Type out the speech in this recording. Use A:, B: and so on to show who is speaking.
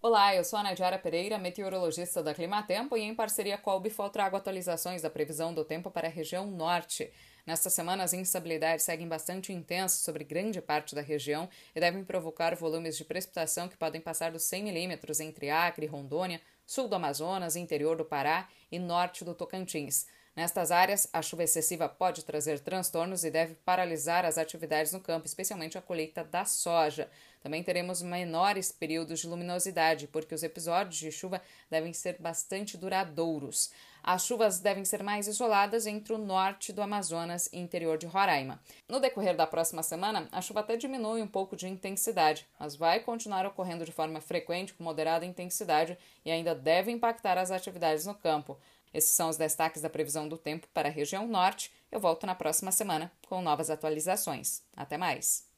A: Olá, eu sou a Nadiara Pereira, meteorologista da Climatempo e em parceria com a Ubifol trago atualizações da previsão do tempo para a região norte. Nesta semana, as instabilidades seguem bastante intensas sobre grande parte da região e devem provocar volumes de precipitação que podem passar dos 100 milímetros entre Acre e Rondônia, sul do Amazonas, interior do Pará e norte do Tocantins. Nestas áreas, a chuva excessiva pode trazer transtornos e deve paralisar as atividades no campo, especialmente a colheita da soja. Também teremos menores períodos de luminosidade, porque os episódios de chuva devem ser bastante duradouros. As chuvas devem ser mais isoladas entre o norte do Amazonas e interior de Roraima. No decorrer da próxima semana, a chuva até diminui um pouco de intensidade, mas vai continuar ocorrendo de forma frequente, com moderada intensidade, e ainda deve impactar as atividades no campo. Esses são os destaques da previsão do tempo para a região norte. Eu volto na próxima semana com novas atualizações. Até mais!